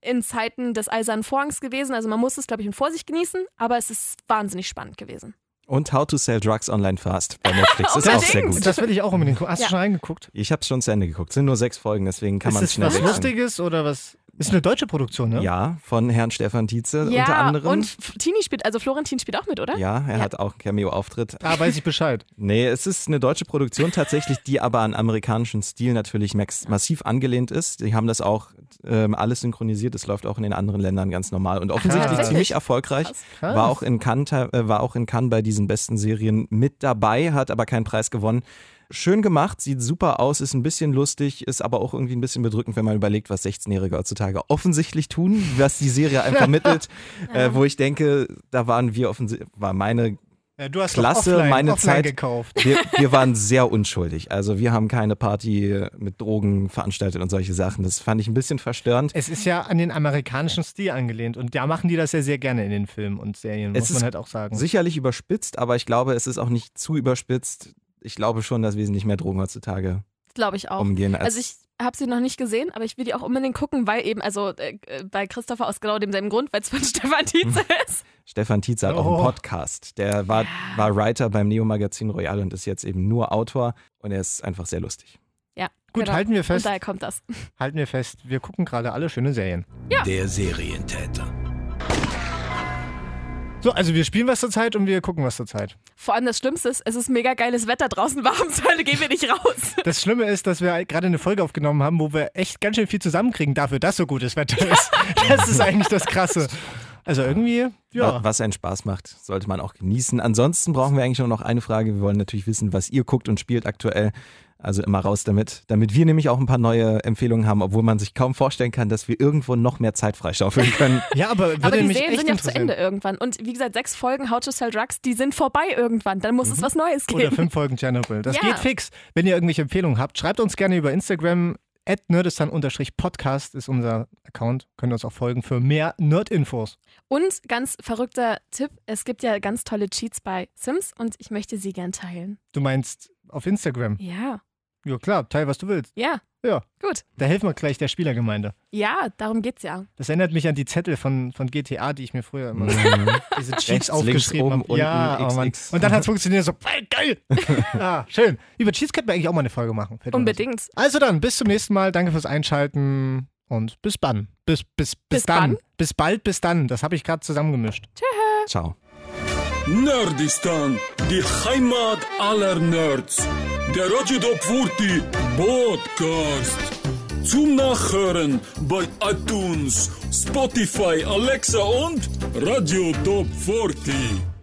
Speaker 3: in Zeiten des Eisernen Vorhangs gewesen. Also man muss es, glaube ich, mit Vorsicht genießen, aber es ist wahnsinnig spannend gewesen.
Speaker 4: Und How to Sell Drugs Online Fast bei Netflix ist auch sehr gut.
Speaker 2: Das will ich auch unbedingt gucken. Hast
Speaker 3: Ja.
Speaker 2: du schon reingeguckt?
Speaker 4: Ich habe schon zu Ende geguckt. Sind nur sechs Folgen, deswegen kann
Speaker 2: ist
Speaker 4: man
Speaker 2: das
Speaker 4: schnell
Speaker 2: was
Speaker 4: wechseln.
Speaker 2: Lustiges oder was? Ist eine deutsche Produktion, ne?
Speaker 4: Ja, von Herrn Stefan Tietze
Speaker 3: ja,
Speaker 4: unter anderem.
Speaker 3: und Tini spielt, also Florentin spielt auch mit, oder?
Speaker 4: ja, er
Speaker 3: Ja.
Speaker 4: hat auch einen Cameo-Auftritt.
Speaker 2: Ah, weiß ich Bescheid.
Speaker 4: Nee, es ist eine deutsche Produktion tatsächlich, die aber an amerikanischen Stil natürlich max massiv angelehnt ist. Die haben das auch ähm, alles synchronisiert. Das läuft auch in den anderen Ländern ganz normal und offensichtlich
Speaker 2: Krass.
Speaker 4: ziemlich erfolgreich.
Speaker 3: Krass.
Speaker 4: War auch in Cannes, äh, war auch in Cannes bei diesen besten Serien mit dabei, hat aber keinen Preis gewonnen. Schön gemacht, sieht super aus, ist ein bisschen lustig, ist aber auch irgendwie ein bisschen bedrückend, wenn man überlegt, was 16-Jährige heutzutage offensichtlich tun, was die Serie einem vermittelt, äh, wo ich denke, da waren wir offensichtlich, war meine
Speaker 2: Ja, du hast
Speaker 4: Klasse,
Speaker 2: offline,
Speaker 4: meine
Speaker 2: offline
Speaker 4: Zeit.
Speaker 2: gekauft.
Speaker 4: wir, wir waren sehr unschuldig. Also wir haben keine Party mit Drogen veranstaltet und solche Sachen. Das fand ich ein bisschen verstörend.
Speaker 2: Es ist ja an den amerikanischen Stil angelehnt und da machen die das ja sehr gerne in den Filmen und Serien,
Speaker 4: Es
Speaker 2: muss man halt auch sagen.
Speaker 4: Sicherlich überspitzt, aber ich glaube, es ist auch nicht zu überspitzt. Ich glaube schon, dass wesentlich mehr Drogen heutzutage
Speaker 3: Glaube ich auch.
Speaker 4: umgehen. Als
Speaker 3: Also ich habe sie noch nicht gesehen, aber ich will die auch unbedingt gucken, weil eben, also äh, äh, bei Christopher aus genau demselben Grund, weil es von Stefan Tietze ist.
Speaker 4: Stefan Tietze hat auch
Speaker 2: Oh.
Speaker 4: einen Podcast. Der war, war Writer beim Neo-Magazin Royal und ist jetzt eben nur Autor und er ist einfach sehr lustig.
Speaker 3: Ja,
Speaker 2: Gut,
Speaker 3: genau.
Speaker 2: halten wir
Speaker 3: Und
Speaker 2: fest,
Speaker 3: daher kommt das.
Speaker 2: halten wir fest, wir gucken gerade alle schöne Serien.
Speaker 1: Der Serientäter.
Speaker 2: So, also wir spielen was zur Zeit und wir gucken was zur Zeit.
Speaker 3: Vor allem das Schlimmste ist, es ist mega geiles Wetter draußen, warum zur Hölle gehen wir nicht raus?
Speaker 2: Das Schlimme ist, dass wir gerade eine Folge aufgenommen haben, wo wir echt ganz schön viel zusammenkriegen dafür, dass so gutes Wetter ist. Das ist eigentlich das Krasse. Also irgendwie, ja.
Speaker 4: Was einen Spaß macht, sollte man auch genießen. Ansonsten brauchen wir eigentlich nur noch eine Frage. Wir wollen natürlich wissen, was ihr guckt und spielt aktuell. Also immer raus damit, damit wir nämlich auch ein paar neue Empfehlungen haben, obwohl man sich kaum vorstellen kann, dass wir irgendwo noch mehr Zeit freischaufeln können.
Speaker 2: Ja, aber würde
Speaker 3: Aber die
Speaker 2: mich
Speaker 3: Serien sind ja auch zu. Ende irgendwann. Und wie gesagt, sechs Folgen How to Sell Drugs, die sind vorbei irgendwann. Dann muss es was Neues geben.
Speaker 2: Oder fünf Folgen Chernobyl. Das
Speaker 3: Ja.
Speaker 2: geht fix. Wenn ihr irgendwelche Empfehlungen habt, schreibt uns gerne über Instagram. nerdistan-podcast ist unser Account. Könnt ihr uns auch folgen für mehr Nerd-Infos.
Speaker 3: Und ganz verrückter Tipp, es gibt ja ganz tolle Cheats bei Sims und ich möchte sie gern teilen.
Speaker 2: Du meinst auf Instagram?
Speaker 3: Ja,
Speaker 2: Ja, klar, teil, was du willst.
Speaker 3: ja,
Speaker 2: Ja,
Speaker 3: gut.
Speaker 2: da helfen wir gleich der Spielergemeinde.
Speaker 3: Ja, darum geht's ja.
Speaker 2: Das erinnert mich an die Zettel von, von GTA, die ich mir früher immer diese Cheats aufgeschrieben habe. Ja,
Speaker 4: unten,
Speaker 2: oh Mann. Und dann hat es funktioniert so, ey, geil. ah, schön. Über Cheats könnten wir eigentlich auch mal eine Folge machen.
Speaker 3: Unbedingt.
Speaker 2: Also dann, bis zum nächsten Mal. Danke fürs Einschalten und bis dann. Bis, bis, bis,
Speaker 3: Bis
Speaker 2: dann.
Speaker 3: wann?
Speaker 2: Bis bald, bis dann. Das habe ich gerade zusammengemischt.
Speaker 4: Ciao.
Speaker 1: Nerdistan, die Heimat aller Nerds. Der Top 40 Podcast. Zum Nachhören bei iTunes, Spotify, Alexa und Radio Top 40.